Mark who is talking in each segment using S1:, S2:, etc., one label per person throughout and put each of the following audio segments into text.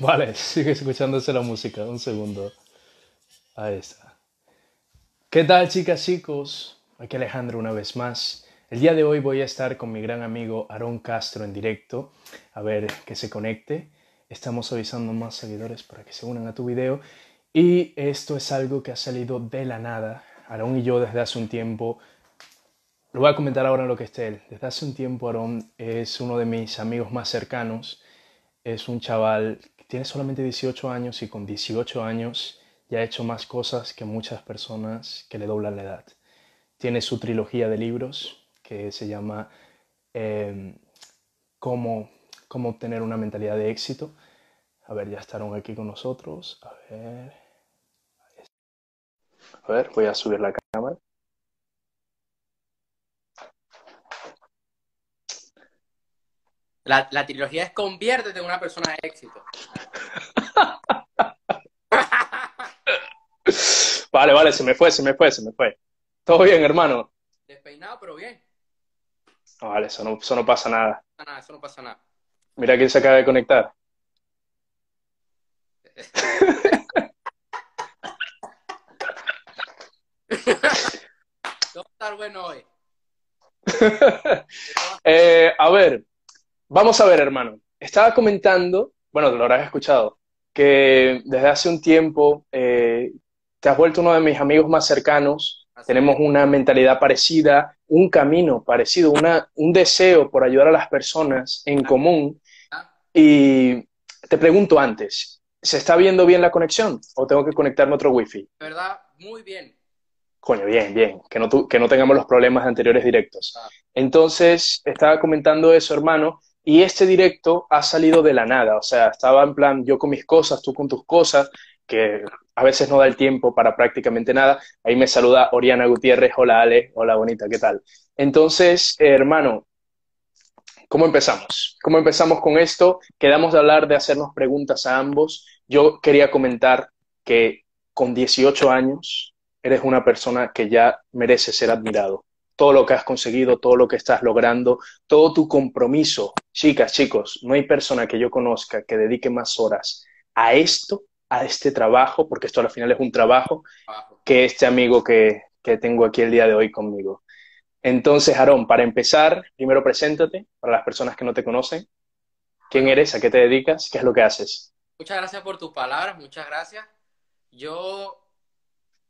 S1: Vale, sigue escuchándose la música, un segundo. Ahí está. ¿Qué tal chicas, chicos? Aquí Alejandro una vez más. El día de hoy voy a estar con mi gran amigo Aarón Castro en directo, a ver que se conecte. Estamos avisando más seguidores para que se unan a tu video. Y esto es algo que ha salido de la nada. Aarón y yo desde hace un tiempo, lo voy a comentar ahora en lo que esté él. Desde hace un tiempo Aarón es uno de mis amigos más cercanos. Es un chaval que tiene solamente 18 años y con 18 años ya ha hecho más cosas que muchas personas que le doblan la edad. Tiene su trilogía de libros que se llama eh, cómo, cómo obtener una mentalidad de éxito. A ver, ya estarán aquí con nosotros. A ver. A ver, voy a subir la cámara.
S2: La, la trilogía es Conviértete en una persona de éxito.
S1: Vale, vale, se me fue, se me fue, se me fue. Todo bien, hermano.
S2: Despeinado, pero bien.
S1: Vale, eso no, eso no pasa nada.
S2: No pasa nada, eso no pasa nada.
S1: Mira quién se acaba de conectar.
S2: Todo estar bueno hoy.
S1: Eh, a ver, vamos a ver, hermano. Estaba comentando, bueno, lo habrás escuchado, que desde hace un tiempo eh, te has vuelto uno de mis amigos más cercanos.
S2: Así
S1: Tenemos una mentalidad parecida, un camino parecido, una, un deseo por ayudar a las personas en común.
S2: Ah,
S1: Y te pregunto antes, ¿se está viendo bien la conexión o tengo que conectarme a otro wifi?
S2: de verdad, muy bien.
S1: Coño, bien, bien, que no, tu- que no tengamos los problemas de anteriores directos.
S2: Ah,
S1: Entonces, estaba comentando eso, hermano, y este directo ha salido de la nada, o sea, estaba en plan yo con mis cosas, tú con tus cosas, que a veces no da el tiempo para prácticamente nada. Ahí me saluda Oriana Gutiérrez, hola Ale, hola bonita, ¿qué tal? Entonces, eh, hermano, ¿cómo empezamos? ¿Cómo empezamos con esto? Quedamos de hablar de hacernos preguntas a ambos. Yo quería comentar que con 18 años eres una persona que ya merece ser admirado. Todo lo que has conseguido, todo lo que estás logrando, todo tu compromiso. Chicas, chicos, no hay persona que yo conozca que dedique más horas a esto, a este trabajo, porque esto al final es un trabajo,
S2: abajo.
S1: que este amigo que, que tengo aquí el día de hoy conmigo. Entonces, Aarón, para empezar, primero preséntate para las personas que no te conocen. ¿Quién eres? ¿A qué te dedicas? ¿Qué es lo que haces?
S2: muchas gracias por tus palabras, muchas gracias. Yo,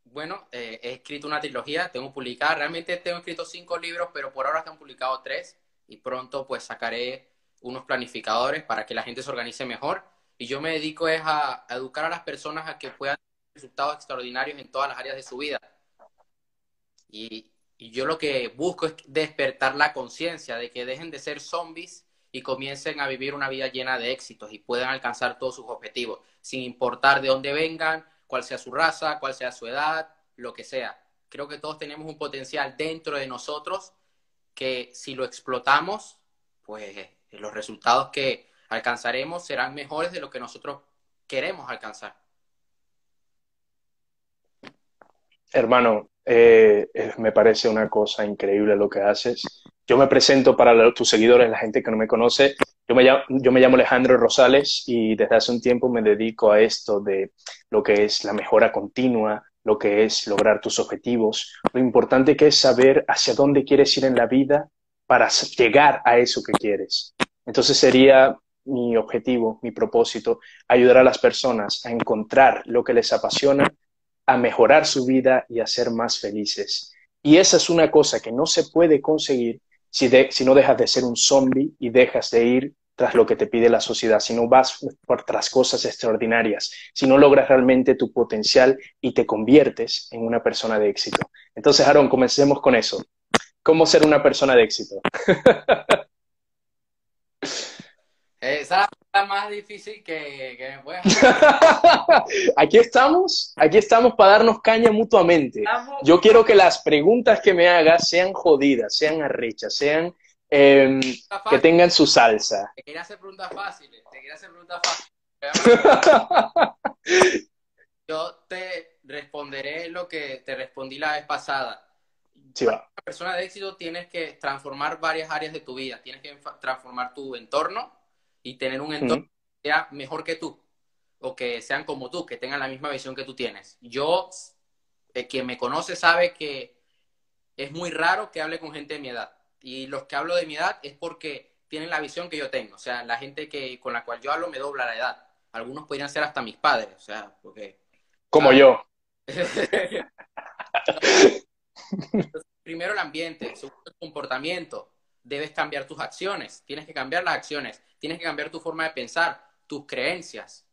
S2: bueno, eh, he escrito una trilogía, tengo publicada, realmente tengo escrito cinco libros, pero por ahora están publicados tres y pronto pues sacaré unos planificadores para que la gente se organice mejor. Y yo me dedico es a, a educar a las personas a que puedan tener resultados extraordinarios en todas las áreas de su vida. Y, y yo lo que busco es despertar la conciencia de que dejen de ser zombies y comiencen a vivir una vida llena de éxitos y puedan alcanzar todos sus objetivos, sin importar de dónde vengan, cuál sea su raza, cuál sea su edad, lo que sea. Creo que todos tenemos un potencial dentro de nosotros que si lo explotamos, pues los resultados que alcanzaremos serán mejores de lo que nosotros queremos alcanzar.
S1: Hermano, eh, me parece una cosa increíble lo que haces. Yo me presento para tus seguidores, la gente que no me conoce. Yo me llamo, yo me llamo Alejandro Rosales y desde hace un tiempo me dedico a esto de lo que es la mejora continua, lo que es lograr tus objetivos, lo importante que es saber hacia dónde quieres ir en la vida para llegar a eso que quieres. Entonces sería mi objetivo, mi propósito, ayudar a las personas a encontrar lo que les apasiona a mejorar su vida y a ser más felices. Y esa es una cosa que no se puede conseguir si, de- si no dejas de ser un zombie y dejas de ir tras lo que te pide la sociedad, si no vas por tras cosas extraordinarias, si no logras realmente tu potencial y te conviertes en una persona de éxito. Entonces, Aaron, comencemos con eso. ¿Cómo ser una persona de éxito?
S2: Esa es la pregunta más difícil que, que me puedes
S1: Aquí estamos, aquí estamos para darnos caña mutuamente. Yo quiero que las preguntas que me hagas sean jodidas, sean arrechas, sean em, que tengan su salsa.
S2: Te quería hacer preguntas fáciles, te quería hacer preguntas fáciles. Yo te responderé lo que te respondí la vez pasada.
S1: Sí, va.
S2: Una persona de éxito tienes que transformar varias áreas de tu vida. Tienes que transformar tu entorno y tener un entorno que sea mejor que tú. o que sean como tú, que tengan la misma visión que tú tienes. Yo, eh, quien me conoce sabe que es muy raro que hable con gente de mi edad. Y los que hablo de mi edad es porque tienen la visión que yo tengo. O sea, la gente que, con la cual yo hablo me dobla la edad. Algunos podrían ser hasta mis padres, o sea, porque...
S1: Como yo.
S2: Primero el ambiente, segundo el comportamiento. Debes cambiar tus acciones, tienes que cambiar las acciones, tienes que cambiar tu forma de pensar, tus creencias.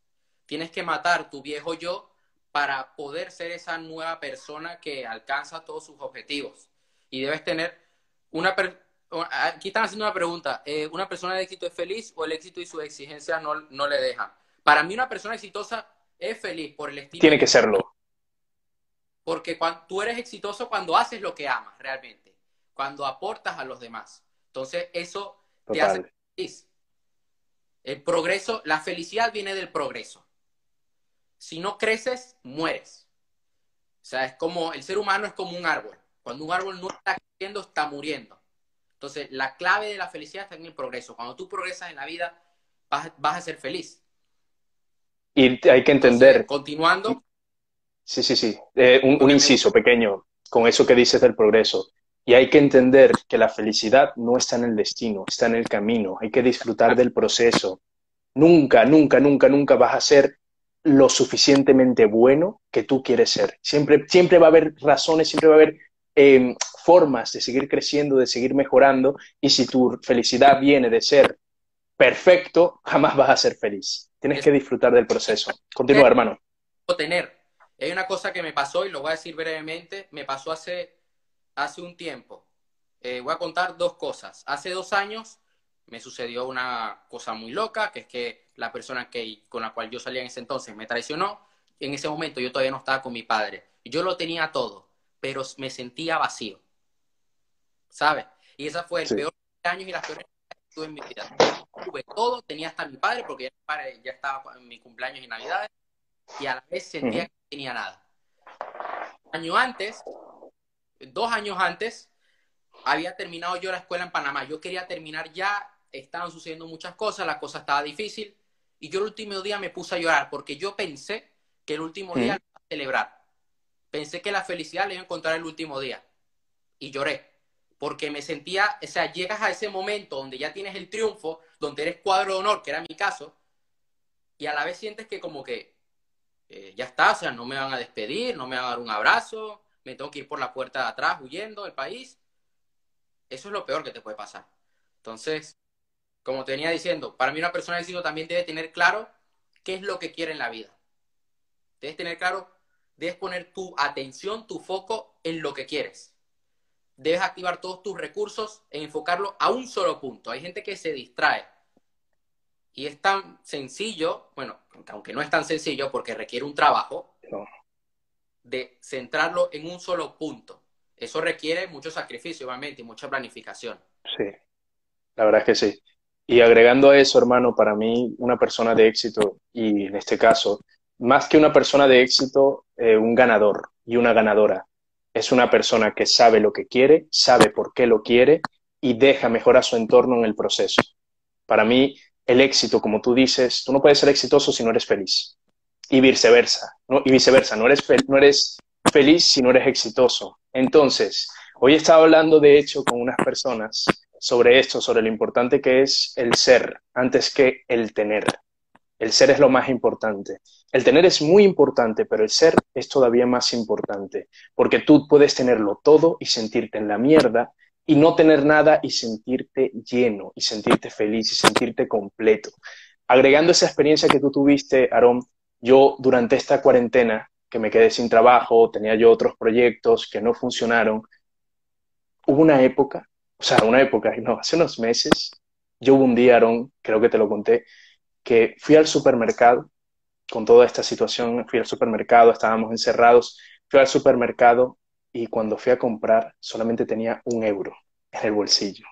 S2: Tienes que matar tu viejo yo para poder ser esa nueva persona que alcanza todos sus objetivos. Y debes tener una... Aquí están haciendo una pregunta. Eh, ¿Una persona de éxito es feliz o el éxito y sus exigencias no, no le dejan? Para mí una persona exitosa es feliz por el estilo.
S1: Tiene que serlo.
S2: Porque cuando, tú eres exitoso cuando haces lo que amas realmente, cuando aportas a los demás. Entonces eso te hace feliz. El progreso, la felicidad viene del progreso. Si no creces, mueres. O sea, es como, el ser humano es como un árbol. Cuando un árbol no está creciendo, está muriendo. Entonces, la clave de la felicidad está en el progreso. Cuando tú progresas en la vida, vas, a ser feliz.
S1: Y hay que entender.
S2: continuando.
S1: Sí, sí, sí. Eh, un, inciso pequeño con eso que dices del progreso. Y hay que entender que la felicidad no está en el destino, está en el camino. Hay que disfrutar del proceso. Nunca, nunca, nunca, nunca vas a ser lo suficientemente bueno que tú quieres ser. Siempre, siempre va a haber razones, siempre va a haber em, formas de seguir creciendo, de seguir mejorando. Y si tu felicidad viene de ser perfecto, jamás vas a ser feliz. Tienes que disfrutar del proceso. Continúa, hermano.
S2: Tener. Hay una cosa que me pasó y lo voy a decir brevemente. Me pasó hace, hace un tiempo. Eh, voy a contar dos cosas. Hace dos años me sucedió una cosa muy loca, que es que la persona que, con la cual yo salía en ese entonces me traicionó. En ese momento yo todavía no estaba con mi padre. Yo lo tenía todo, pero me sentía vacío. ¿Sabes? Y esa fue el peor año y las peores que tuve en mi vida. Tuve todo, tenía hasta mi padre, porque ya, mi padre ya estaba en mi cumpleaños y navidades, y a la vez sentía que no tenía nada. Un año antes, dos años antes, había terminado yo la escuela en Panamá. Yo quería terminar ya estaban sucediendo muchas cosas, la cosa estaba difícil, y yo el último día me puse a llorar porque yo pensé que el último día lo iba a celebrar. Pensé que la felicidad le iba a encontrar el último día. Y lloré. Porque me sentía, o sea, llegas a ese momento donde ya tienes el triunfo, donde eres cuadro de honor, que era mi caso, y a la vez sientes que como que eh, ya está, o sea, no me van a despedir, no me van a dar un abrazo, me tengo que ir por la puerta de atrás huyendo del país. Eso es lo peor que te puede pasar. Entonces, como te venía diciendo, para mí una persona de éxito también debe tener claro qué es lo que quiere en la vida. Debes tener claro, debes poner tu atención, tu foco en lo que quieres. Debes activar todos tus recursos e enfocarlo a un solo punto. Hay gente que se distrae. Y es tan sencillo, bueno, aunque no es tan sencillo porque requiere un trabajo, de centrarlo en un solo punto. Eso requiere mucho sacrificio, obviamente, y mucha planificación.
S1: Sí, la verdad es que sí. Y agregando a eso, hermano, para mí una persona de éxito, y en este caso, más que una persona de éxito, eh, un ganador y una ganadora, es una persona que sabe lo que quiere, sabe por qué lo quiere y deja mejorar su entorno en el proceso. Para mí, el éxito, como tú dices, tú no puedes ser exitoso si no eres feliz. Y viceversa, ¿no? Y viceversa, no eres, no eres feliz si no eres exitoso. Entonces, hoy estaba hablando, de hecho, con unas personas sobre esto, sobre lo importante que es el ser antes que el tener. El ser es lo más importante. El tener es muy importante, pero el ser es todavía más importante, porque tú puedes tenerlo todo y sentirte en la mierda y no tener nada y sentirte lleno y sentirte feliz y sentirte completo. Agregando esa experiencia que tú tuviste, Aarón, yo durante esta cuarentena, que me quedé sin trabajo, tenía yo otros proyectos que no funcionaron, hubo una época o sea, una época, no, hace unos meses, yo hubo un día, Aaron, creo que te lo conté, que fui al supermercado con toda esta situación, fui al supermercado, estábamos encerrados, fui al supermercado y cuando fui a comprar solamente tenía un euro en el bolsillo,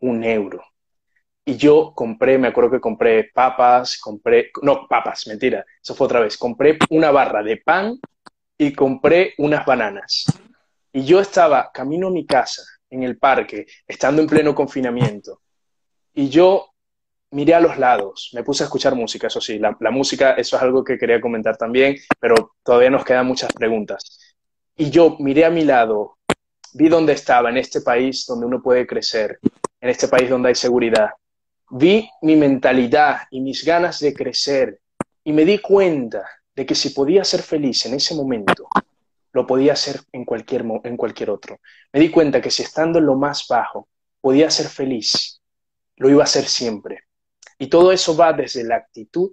S1: un euro. Y yo compré, me acuerdo que compré papas, compré, no, papas, mentira, eso fue otra vez, compré una barra de pan y compré unas bananas. Y yo estaba camino a mi casa en el parque, estando en pleno confinamiento. Y yo miré a los lados, me puse a escuchar música, eso sí, la, música, eso es algo que quería comentar también, pero todavía nos quedan muchas preguntas. Y yo miré a mi lado, vi dónde estaba, en este país donde uno puede crecer, en este país donde hay seguridad. Vi mi mentalidad y mis ganas de crecer y me di cuenta de que si podía ser feliz en ese momento, lo podía hacer en cualquier, en cualquier otro. Me di cuenta que si estando en lo más bajo podía ser feliz, lo iba a hacer siempre. Y todo eso va desde la actitud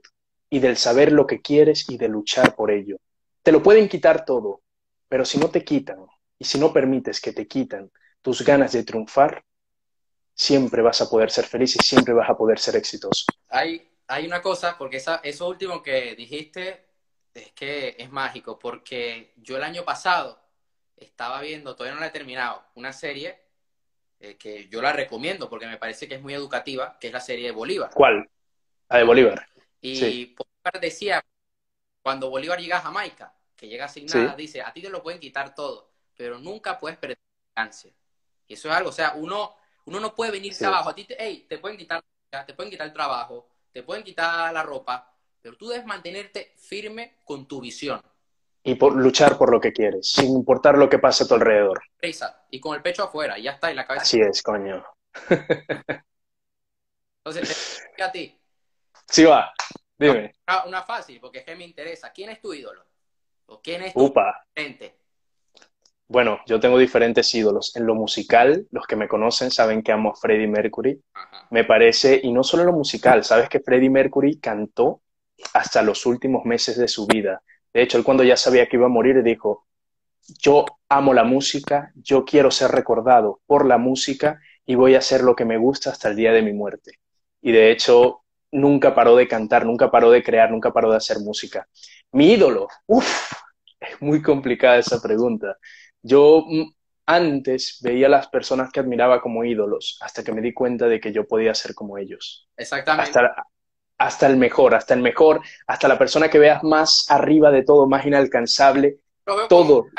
S1: y del saber lo que quieres y de luchar por ello. Te lo pueden quitar todo, pero si no te quitan y si no permites que te quitan tus ganas de triunfar, siempre vas a poder ser feliz y siempre vas a poder ser exitoso.
S2: Hay, hay una cosa, porque esa, eso último que dijiste es que es mágico, porque yo el año pasado estaba viendo, todavía no la he terminado, una serie eh, que yo la recomiendo porque me parece que es muy educativa, que es la serie de Bolívar.
S1: ¿Cuál? La de Bolívar.
S2: Y Bolívar decía, cuando Bolívar llega a Jamaica, que llega sin nada, dice, a ti te lo pueden quitar todo, pero nunca puedes perder ganancia. Y eso es algo, o sea, uno, uno no puede venirse abajo, a ti te, te pueden quitar, te pueden quitar el trabajo, te pueden quitar la ropa, pero tú debes mantenerte firme con tu visión
S1: y por luchar por lo que quieres, sin importar lo que pase a tu alrededor.
S2: Y con el pecho afuera, y ya está, en la cabeza.
S1: Así es, coño.
S2: Entonces, te a ti.
S1: Sí va, dime.
S2: Una, fácil, porque es que me interesa. ¿Quién es tu ídolo? ¿O quién es tu
S1: Upa. Bueno, yo tengo diferentes ídolos. En lo musical, los que me conocen saben que amo a Freddie Mercury. Me parece, y no solo en lo musical, sabes que Freddie Mercury cantó hasta los últimos meses de su vida. De hecho, él cuando ya sabía que iba a morir dijo, yo amo la música, yo quiero ser recordado por la música y voy a hacer lo que me gusta hasta el día de mi muerte. Y de hecho, nunca paró de cantar, nunca paró de crear, nunca paró de hacer música. Mi ídolo, uff, es muy complicada esa pregunta. Yo mm, antes veía a las personas que admiraba como ídolos hasta que me di cuenta de que yo podía ser como ellos.
S2: Exactamente
S1: hasta el mejor, hasta el mejor, hasta la persona que veas más arriba de todo, más inalcanzable, todo.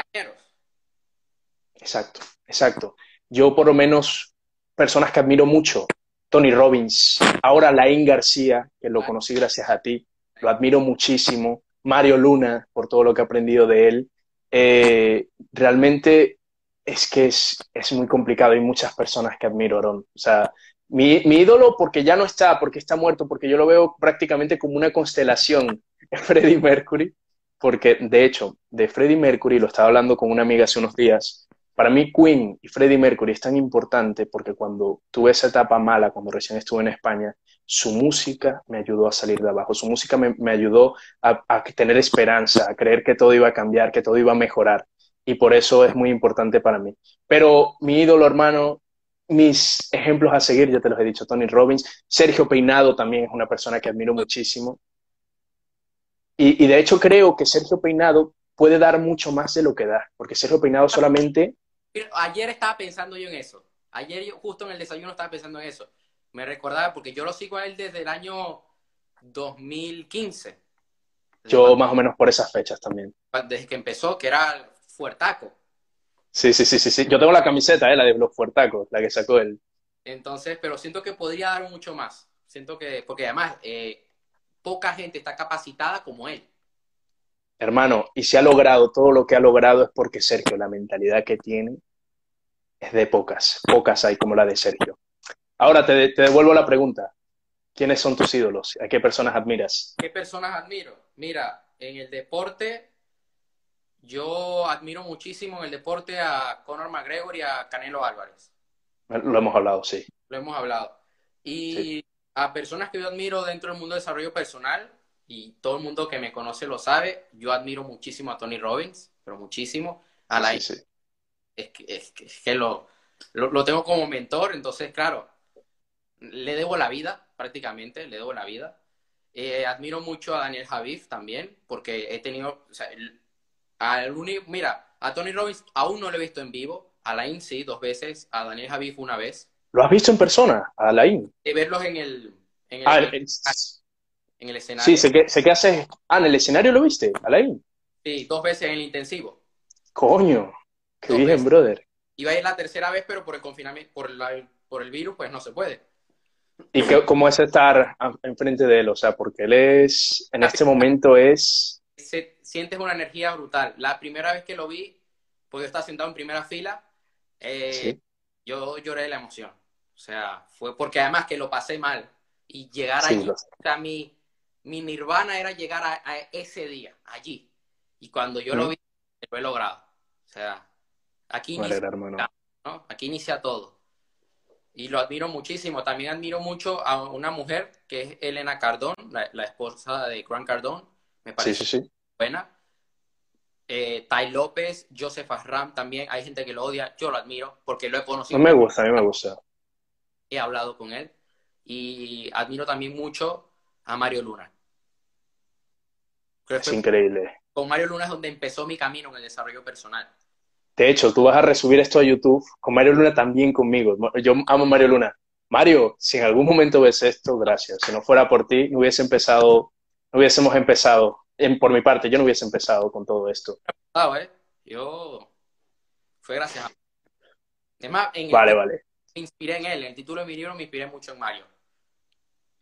S1: Exacto, exacto. Yo por lo menos, personas que admiro mucho, Tony Robbins, ahora Laín García, que lo conocí gracias a ti, lo admiro muchísimo, Mario Luna, por todo lo que he aprendido de él. Eh, realmente es que es, es, muy complicado, hay muchas personas que admiro, Aaron. O sea, mi, ídolo porque ya no está, porque está muerto, porque yo lo veo prácticamente como una constelación, Freddie Mercury, porque de hecho, de Freddie Mercury, lo estaba hablando con una amiga hace unos días, para mí Queen y Freddie Mercury es tan importante porque cuando tuve esa etapa mala, cuando recién estuve en España, su música me ayudó a salir de abajo, su música me, ayudó a, a, tener esperanza, a creer que todo iba a cambiar, que todo iba a mejorar. Y por eso es muy importante para mí. Pero mi ídolo, hermano, mis ejemplos a seguir, ya te los he dicho, Tony Robbins. Sergio Peinado también es una persona que admiro muchísimo. Y, de hecho creo que Sergio Peinado puede dar mucho más de lo que da, porque Sergio Peinado solamente...
S2: Ayer estaba pensando yo en eso. Ayer justo en el desayuno estaba pensando en eso. Me recordaba, porque yo lo sigo a él desde el año 2015.
S1: Yo más o menos por esas fechas también.
S2: Desde que empezó, que era fuertaco.
S1: Sí, sí, sí, sí, sí. Yo tengo la camiseta, ¿eh? la de los fuertacos, la que sacó él.
S2: Entonces, pero siento que podría dar mucho más. Siento que, porque además, eh, poca gente está capacitada como él.
S1: Hermano, y si ha logrado todo lo que ha logrado es porque Sergio, la mentalidad que tiene es de pocas. Pocas hay como la de Sergio. Ahora te, te devuelvo la pregunta. ¿Quiénes son tus ídolos? ¿A qué personas admiras?
S2: ¿Qué personas admiro? Mira, en el deporte yo admiro muchísimo en el deporte a Conor McGregor y a Canelo Álvarez.
S1: Lo hemos hablado, sí.
S2: Lo hemos hablado. Y a personas que yo admiro dentro del mundo de desarrollo personal, y todo el mundo que me conoce lo sabe, yo admiro muchísimo a Tony Robbins, pero muchísimo. A la sí, Es que, es que, lo, lo, tengo como mentor, entonces, claro, le debo la vida, prácticamente, le debo la vida. Eh, admiro mucho a Daniel Javif también, porque he tenido, o sea, mira, a Tony Robbins aún no lo he visto en vivo, a Alain sí, dos veces, a Daniel Javif una vez.
S1: ¿Lo has visto en persona, a Alain?
S2: De verlos en el, en el,
S1: ah,
S2: en el escenario.
S1: Sí, sé que, sé que hace... Ah, ¿en el escenario lo viste, Alain?
S2: Sí, dos veces en el intensivo.
S1: Coño, qué bien, brother.
S2: Iba a ir la tercera vez, pero por el confinamiento, por, la, por el virus, pues no se puede.
S1: ¿Y qué, cómo es estar enfrente de él? O sea, porque él es, en este momento es...
S2: Se, sientes una energía brutal. La primera vez que lo vi, porque yo estaba sentado en primera fila, eh, yo lloré de la emoción. O sea, fue porque además que lo pasé mal. Y llegar allí, o sea, mi, mi nirvana era llegar a, ese día, allí. Y cuando yo lo vi, lo he logrado. O sea, aquí inicia, ¿no? aquí inicia todo. Y lo admiro muchísimo. También admiro mucho a una mujer que es Elena Cardón, la, esposa de Grant Cardón. Me parece buena. Eh, Tai López, Joseph Asram también. Hay gente que lo odia. Yo lo admiro porque lo he conocido.
S1: No me gusta, a mí me gusta.
S2: He hablado con él. Y admiro también mucho a Mario Luna.
S1: es increíble.
S2: Con Mario Luna es donde empezó mi camino en el desarrollo personal.
S1: De hecho, tú vas a resubir esto a YouTube con Mario Luna también conmigo. Yo amo a Mario Luna. Mario, si en algún momento ves esto, gracias. Si no fuera por ti, no hubiese empezado, no hubiésemos empezado. En, por mi parte, yo no hubiese empezado con todo esto.
S2: ¿eh? Yo fue gracias a
S1: vale, vale.
S2: Me inspiré en él. En el título de mi libro me inspiré mucho en Mario.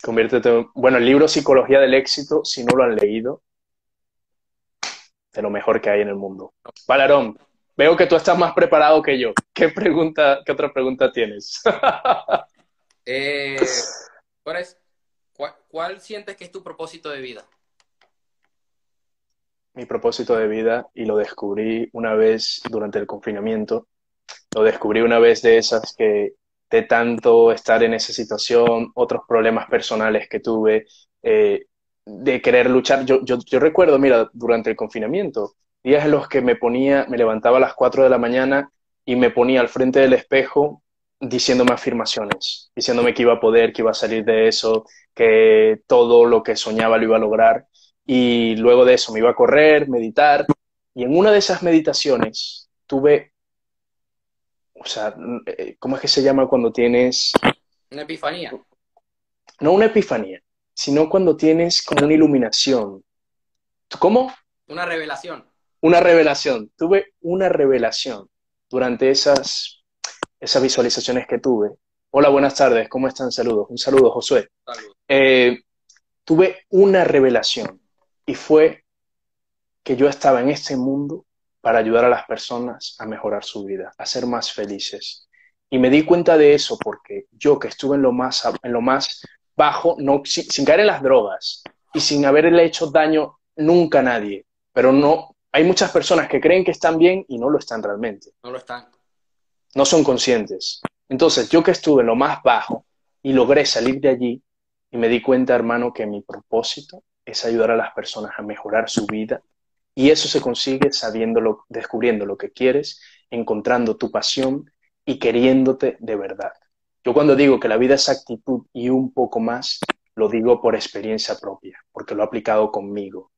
S1: Conviértete. Bueno, el libro Psicología del Éxito, si no lo han leído, de lo mejor que hay en el mundo. Valarón, veo que tú estás más preparado que yo. ¿Qué pregunta, qué otra pregunta tienes?
S2: eh, ¿cuál, sientes que es tu propósito de vida?
S1: Mi propósito de vida, y lo descubrí una vez durante el confinamiento, lo descubrí una vez de esas que de tanto estar en esa situación, otros problemas personales que tuve, eh, de querer luchar. Yo, yo, yo, recuerdo, mira, durante el confinamiento, días en los que me ponía, me levantaba a las 4 de la mañana y me ponía al frente del espejo diciéndome afirmaciones, diciéndome que iba a poder, que iba a salir de eso, que todo lo que soñaba lo iba a lograr. Y luego de eso me iba a correr, meditar. Y en una de esas meditaciones tuve o sea, eh, ¿cómo es que se llama cuando tienes...
S2: Una epifanía.
S1: No una epifanía, sino cuando tienes como una iluminación. ¿Cómo?
S2: Una revelación.
S1: Una revelación. Tuve una revelación durante esas, esas visualizaciones que tuve. Hola, buenas tardes, ¿cómo están? Saludos. Un saludo, Josué. Eh, tuve una revelación y fue que yo estaba en este mundo para ayudar a las personas a mejorar su vida, a ser más felices. Y me di cuenta de eso porque yo que estuve en lo más, en lo más bajo, no, sin, caer en las drogas y sin haberle hecho daño nunca a nadie, pero no, hay muchas personas que creen que están bien y no lo están realmente.
S2: No lo están.
S1: No son conscientes. Entonces, yo que estuve en lo más bajo y logré salir de allí y me di cuenta, hermano, que mi propósito es ayudar a las personas a mejorar su vida y eso se consigue sabiéndolo, descubriendo lo que quieres, encontrando tu pasión y queriéndote de verdad. Yo cuando digo que la vida es actitud y un poco más, lo digo por experiencia propia, porque lo he aplicado conmigo,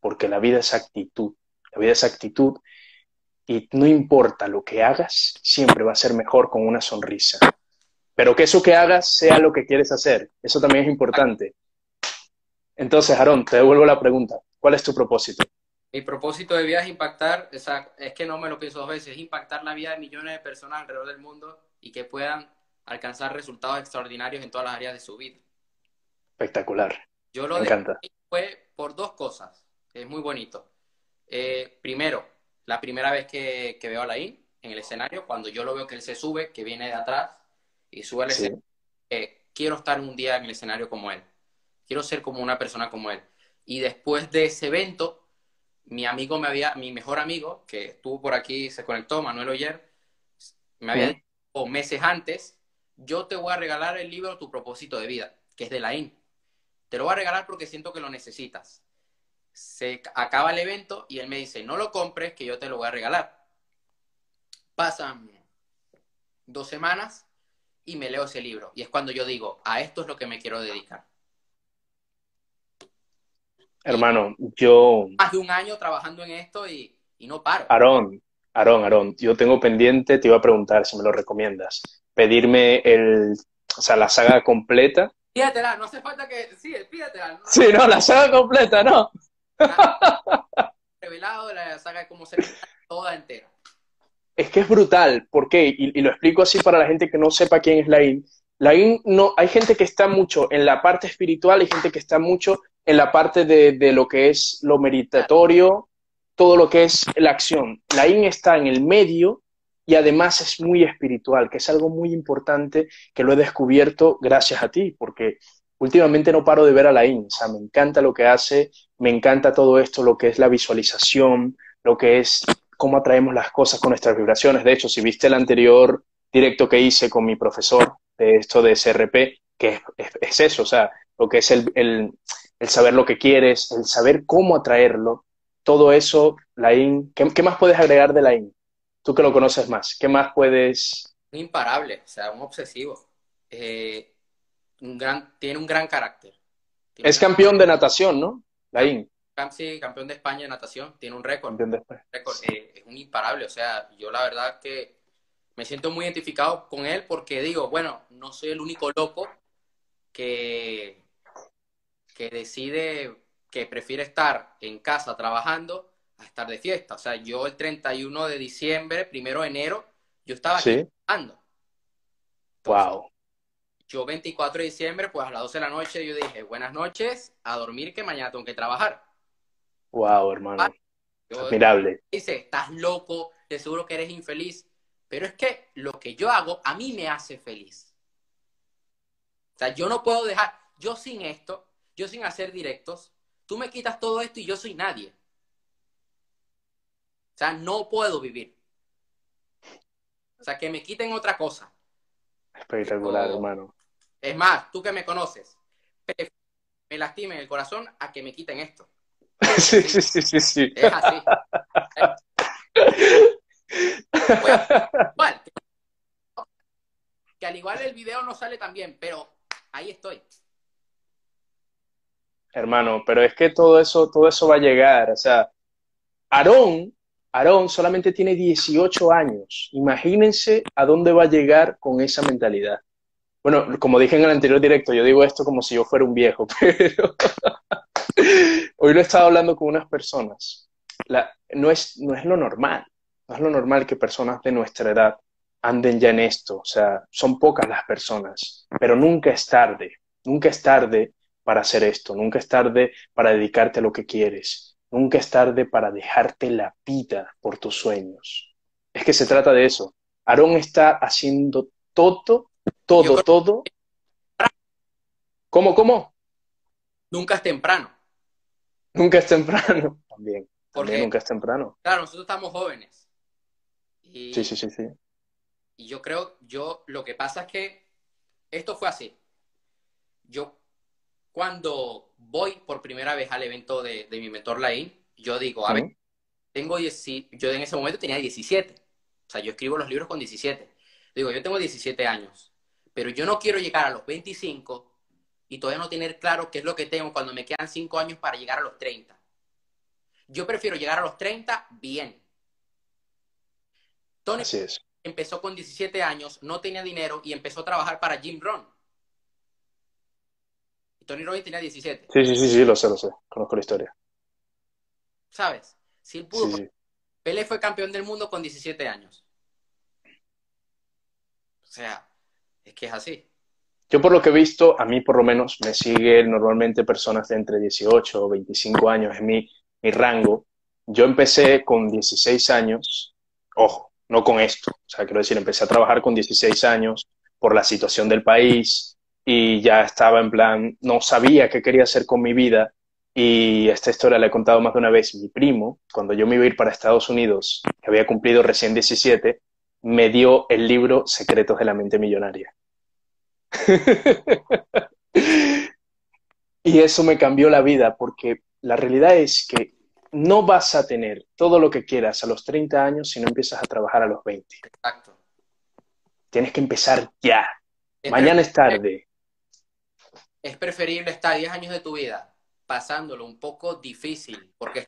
S1: porque la vida es actitud, la vida es actitud y no importa lo que hagas, siempre va a ser mejor con una sonrisa. Pero que eso que hagas sea lo que quieres hacer, eso también es importante. Entonces, Aarón, te devuelvo la pregunta, ¿cuál es tu propósito?
S2: Mi propósito de vida es impactar, es que no me lo pienso dos veces, es impactar la vida de millones de personas alrededor del mundo y que puedan alcanzar resultados extraordinarios en todas las áreas de su vida.
S1: Espectacular.
S2: Yo lo
S1: me encanta.
S2: fue por dos cosas, es muy bonito. Eh, primero, la primera vez que, veo a Laín en el escenario, cuando yo lo veo que él se sube, que viene de atrás y sube al escenario, eh, quiero estar un día en el escenario como él. Quiero ser como una persona como él. Y después de ese evento, mi amigo me había, mi mejor amigo, que estuvo por aquí, se conectó, Manuel Oyer, me había dicho meses antes, yo te voy a regalar el libro Tu propósito de vida, que es de la IN. Te lo voy a regalar porque siento que lo necesitas. Se acaba el evento y él me dice, no lo compres, que yo te lo voy a regalar. Pasan dos semanas y me leo ese libro. Y es cuando yo digo, a esto es lo que me quiero dedicar.
S1: Hermano, yo...
S2: Más de un año trabajando en esto y, no paro.
S1: Aarón, Aarón, Aarón, yo tengo pendiente, te iba a preguntar si me lo recomiendas, pedirme el, o sea, la saga completa.
S2: Pídatela, no hace falta que... Sí, pídatela.
S1: Sí, no, la saga completa, no.
S2: Revelado la saga se toda entera.
S1: Es que es brutal, ¿por qué? Y, lo explico así para la gente que no sepa quién es Lain. La IN no, hay gente que está mucho en la parte espiritual, hay gente que está mucho en la parte de, de lo que es lo meditatorio, todo lo que es la acción. La IN está en el medio y además es muy espiritual, que es algo muy importante que lo he descubierto gracias a ti, porque últimamente no paro de ver a la IN, o sea, me encanta lo que hace, me encanta todo esto, lo que es la visualización, lo que es cómo atraemos las cosas con nuestras vibraciones. De hecho, si viste el anterior directo que hice con mi profesor, de esto de SRP, que es, eso, o sea, lo que es el, el, saber lo que quieres, el saber cómo atraerlo, todo eso, la IN, ¿qué, más puedes agregar de la IN? Tú que lo conoces más, ¿qué más puedes...?
S2: Un imparable, o sea, un obsesivo. Eh, un gran, tiene un gran carácter.
S1: es campeón de natación, ¿no? La IN.
S2: Sí, campeón de España de natación, tiene un récord.
S1: récord
S2: eh, es un imparable, o sea, yo la verdad que me siento muy identificado con él porque digo, bueno, no soy el único loco que, que decide que prefiere estar en casa trabajando a estar de fiesta. O sea, yo el 31 de diciembre, primero de enero, yo estaba aquí trabajando.
S1: wow.
S2: Yo 24 de diciembre, pues a las 12 de la noche, yo dije, buenas noches, a dormir que mañana tengo que trabajar.
S1: Wow, hermano. Admirable.
S2: Dice, estás loco, de seguro que eres infeliz. Pero es que lo que yo hago a mí me hace feliz. O sea, yo no puedo dejar, yo sin esto, yo sin hacer directos, tú me quitas todo esto y yo soy nadie. O sea, no puedo vivir. O sea, que me quiten otra cosa.
S1: Espectacular, hermano.
S2: Es más, tú que me conoces, me lastimen el corazón a que me quiten esto.
S1: Sí, sí, sí, sí, sí.
S2: Es así. que al igual el video no sale tan bien, pero ahí estoy.
S1: Hermano, pero es que todo eso, todo eso va a llegar. O sea, Aarón, Aarón solamente tiene 18 años. Imagínense a dónde va a llegar con esa mentalidad. Bueno, como dije en el anterior directo, yo digo esto como si yo fuera un viejo, pero hoy lo he estado hablando con unas personas. La, no, es, no es lo normal. No es lo normal que personas de nuestra edad anden ya en esto. O sea, son pocas las personas, pero nunca es tarde. Nunca es tarde para hacer esto. Nunca es tarde para dedicarte a lo que quieres. Nunca es tarde para dejarte la vida por tus sueños. Es que se trata de eso. Aarón está haciendo todo, todo, todo. ¿Cómo, cómo?
S2: Nunca es temprano.
S1: Nunca es temprano. También. También nunca es temprano.
S2: Claro, nosotros estamos jóvenes
S1: sí, sí, sí, sí.
S2: Y yo creo, yo, lo que pasa es que esto fue así. Yo, cuando voy por primera vez al evento de, mi mentor Lain, yo digo, a ver, tengo yo en ese momento tenía 17. O sea, yo escribo los libros con 17. Digo, yo tengo 17 años, pero yo no quiero llegar a los 25 y todavía no tener claro qué es lo que tengo cuando me quedan 5 años para llegar a los 30. Yo prefiero llegar a los 30 bien, Tony empezó con 17 años, no tenía dinero y empezó a trabajar para Jim Rohn. Tony Robbins tenía 17.
S1: Sí, sí, sí, sí, lo sé, lo sé. Conozco la historia.
S2: ¿Sabes? Si él pudo. Pelé fue campeón del mundo con 17 años. O sea, es que es así.
S1: Yo por lo que he visto, a mí por lo menos me siguen normalmente personas de entre 18 o 25 años en mi, mi rango. Yo empecé con 16 años, ojo, no con esto. O sea, quiero decir, empecé a trabajar con 16 años por la situación del país y ya estaba en plan, no sabía qué quería hacer con mi vida. Y esta historia la he contado más de una vez. Mi primo, cuando yo me iba a ir para Estados Unidos, que había cumplido recién 17, me dio el libro Secretos de la Mente Millonaria. y eso me cambió la vida porque la realidad es que no vas a tener todo lo que quieras a los 30 años si no empiezas a trabajar a los 20.
S2: Exacto.
S1: Tienes que empezar ya. Mañana es tarde.
S2: Es preferible estar 10 años de tu vida pasándolo un poco difícil, porque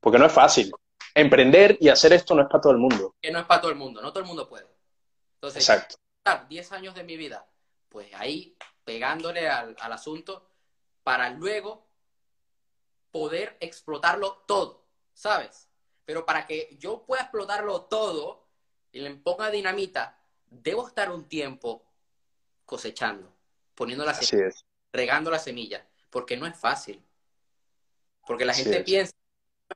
S1: porque no es fácil. Emprender y hacer esto no es para todo el mundo.
S2: Que no es para todo el mundo, no todo el mundo puede. Entonces,
S1: Exacto.
S2: Estar 10 años de mi vida, pues ahí pegándole al asunto para luego poder explotarlo todo, ¿sabes? Pero para que yo pueda explotarlo todo y le ponga dinamita, debo estar un tiempo cosechando, poniendo la semilla, regando la semilla, porque no es fácil. Porque la gente piensa,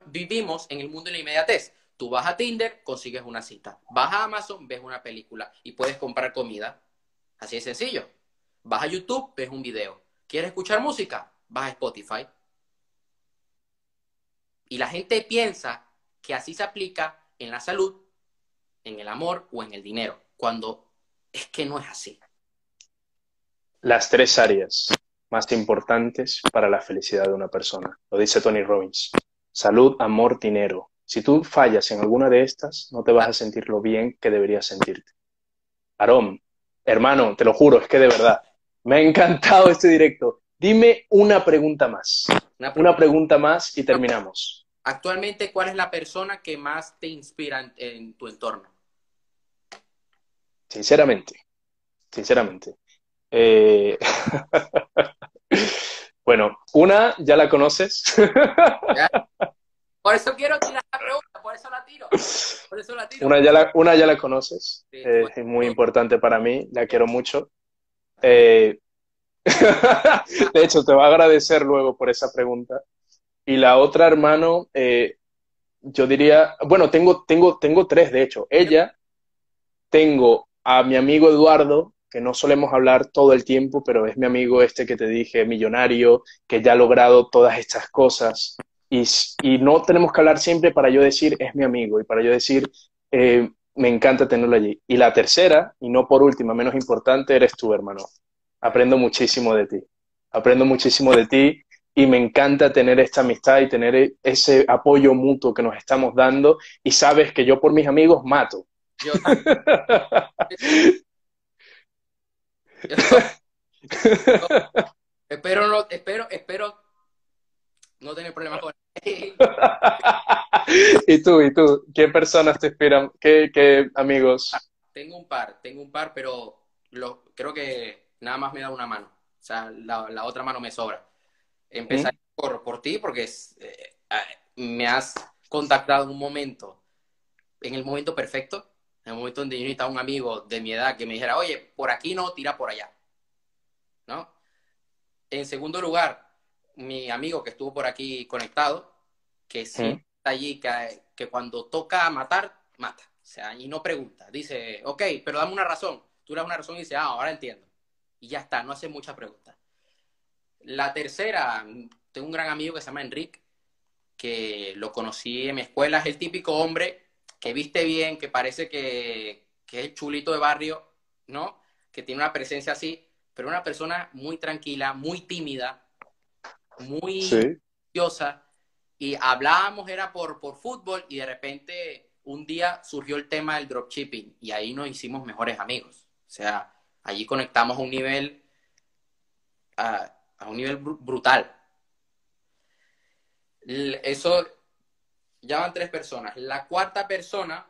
S2: vivimos en el mundo de la inmediatez. Tú vas a Tinder, consigues una cita. Vas a Amazon, ves una película y puedes comprar comida. Así de sencillo. Vas a YouTube, ves un video. ¿Quieres escuchar música? Vas a Spotify. Y la gente piensa que así se aplica en la salud, en el amor o en el dinero, cuando es que no es así.
S1: Las tres áreas más importantes para la felicidad de una persona, lo dice Tony Robbins. Salud, amor, dinero. Si tú fallas en alguna de estas, no te vas a sentir lo bien que deberías sentirte. Aarón, hermano, te lo juro, es que de verdad, me ha encantado este directo. Dime una pregunta más. Una pregunta, más y terminamos.
S2: Actualmente, ¿cuál es la persona que más te inspira en, tu entorno?
S1: Sinceramente, sinceramente. Eh, bueno, una ya la conoces.
S2: Por eso quiero tirar la pregunta, por eso la tiro. Por eso la tiro.
S1: Una ya la, una ya la conoces, eh, es muy importante para mí, la quiero mucho. Eh, de hecho, te va a agradecer luego por esa pregunta. Y la otra, hermano, eh, yo diría, bueno, tengo, tengo, tengo tres, de hecho. Ella, tengo a mi amigo Eduardo, que no solemos hablar todo el tiempo, pero es mi amigo este que te dije, millonario, que ya ha logrado todas estas cosas. Y, no tenemos que hablar siempre para yo decir, es mi amigo, y para yo decir, eh, me encanta tenerlo allí. Y la tercera, y no por última, menos importante, eres tú, hermano. Aprendo muchísimo de ti. Aprendo muchísimo de ti y me encanta tener esta amistad y tener ese apoyo mutuo que nos estamos dando. Y sabes que yo por mis amigos mato. Yo
S2: espero, no, espero, espero no tener problemas con
S1: ¿Y tú, y tú? ¿Qué personas te inspiran? ¿Qué, amigos?
S2: Tengo un par, tengo un par, pero lo, creo que nada más me da una mano. O sea, la, otra mano me sobra. Empezar por, por ti, porque eh, me has contactado en un momento, en el momento perfecto, en el momento donde yo necesitaba un amigo de mi edad que me dijera, oye, por aquí no, tira por allá. ¿No? En segundo lugar, mi amigo que estuvo por aquí conectado, que sí está allí, que, que, cuando toca matar, mata. O sea, y no pregunta. Dice, ok, pero dame una razón. Tú le das una razón y dice, ah, ahora entiendo. Y ya está, no hace muchas preguntas. La tercera, tengo un gran amigo que se llama Enrique, que lo conocí en mi escuela. Es el típico hombre que viste bien, que parece que, que es chulito de barrio, ¿no? Que tiene una presencia así, pero una persona muy tranquila, muy tímida, muy sí. y hablábamos, era por, por fútbol, y de repente un día surgió el tema del dropshipping, y ahí nos hicimos mejores amigos. O sea, allí conectamos a un nivel, a, un nivel brutal. Eso ya van tres personas. La cuarta persona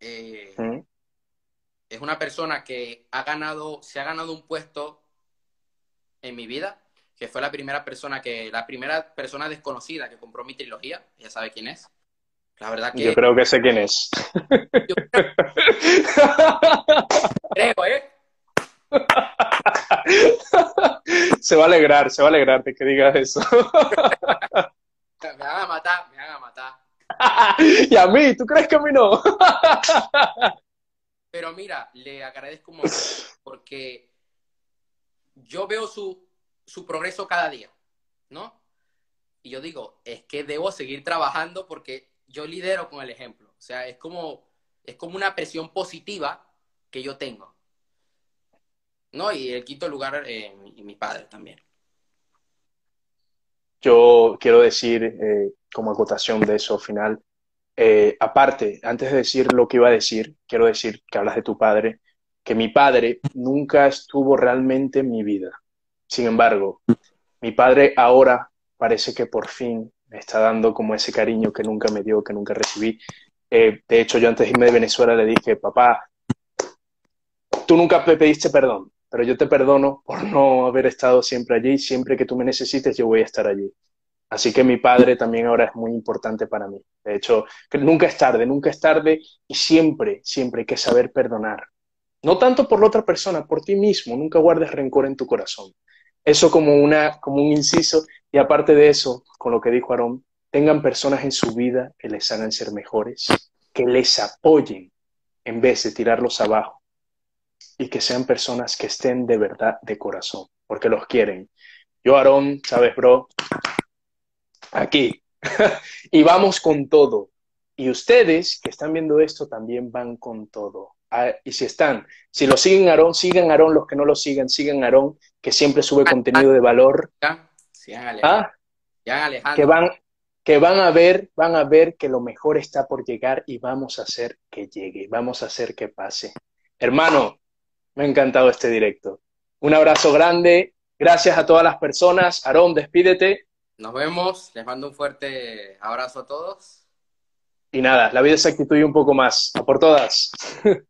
S2: eh, es una persona que ha ganado, se ha ganado un puesto en mi vida, que fue la primera persona que, la primera persona desconocida que compró mi trilogía, ya sabe quién es. La verdad que.
S1: Yo creo que sé quién es.
S2: creo, ¿eh?
S1: se va a alegrar, se va a alegrar de que digas eso.
S2: me van a matar, me van a matar.
S1: y a mí, ¿tú crees que a mí no?
S2: Pero mira, le agradezco mucho porque yo veo su, su progreso cada día, ¿no? Y yo digo, es que debo seguir trabajando porque yo lidero con el ejemplo. O sea, es como, es como una presión positiva que yo tengo. ¿No? Y el quinto lugar, eh, mi, padre también.
S1: Yo quiero decir, eh, como acotación de eso final, eh, aparte, antes de decir lo que iba a decir, quiero decir que hablas de tu padre, que mi padre nunca estuvo realmente en mi vida. Sin embargo, mi padre ahora parece que por fin me está dando como ese cariño que nunca me dio, que nunca recibí. Eh, de hecho, yo antes de irme de Venezuela le dije, papá, tú nunca me pediste perdón, pero yo te perdono por no haber estado siempre allí. Siempre que tú me necesites, yo voy a estar allí. Así que mi padre también ahora es muy importante para mí. De hecho, nunca es tarde, nunca es tarde y siempre, siempre hay que saber perdonar No tanto por la otra persona, por ti mismo. Nunca guardes rencor en tu corazón. Eso como, una, como un inciso. Y aparte de eso, con lo que dijo Aarón, tengan personas en su vida que les hagan ser mejores, que les apoyen en vez de tirarlos abajo. Y que sean personas que estén de verdad de corazón, porque los quieren. Yo, Aarón, sabes, bro, aquí. y vamos con todo. Y ustedes que están viendo esto también van con todo. Ah, y si están, si lo siguen Aarón, sigan Aarón, los que no lo sigan, sigan Aarón, que siempre sube contenido de valor.
S2: ¿Ah?
S1: Que van, que van a ver, van a ver que lo mejor está por llegar y vamos a hacer que llegue, vamos a hacer que pase. Hermano, me ha encantado este directo. Un abrazo grande, gracias a todas las personas. Aarón, despídete.
S2: Nos vemos, les mando un fuerte abrazo a todos.
S1: Y nada, la vida se actitúe un poco más. A por todas.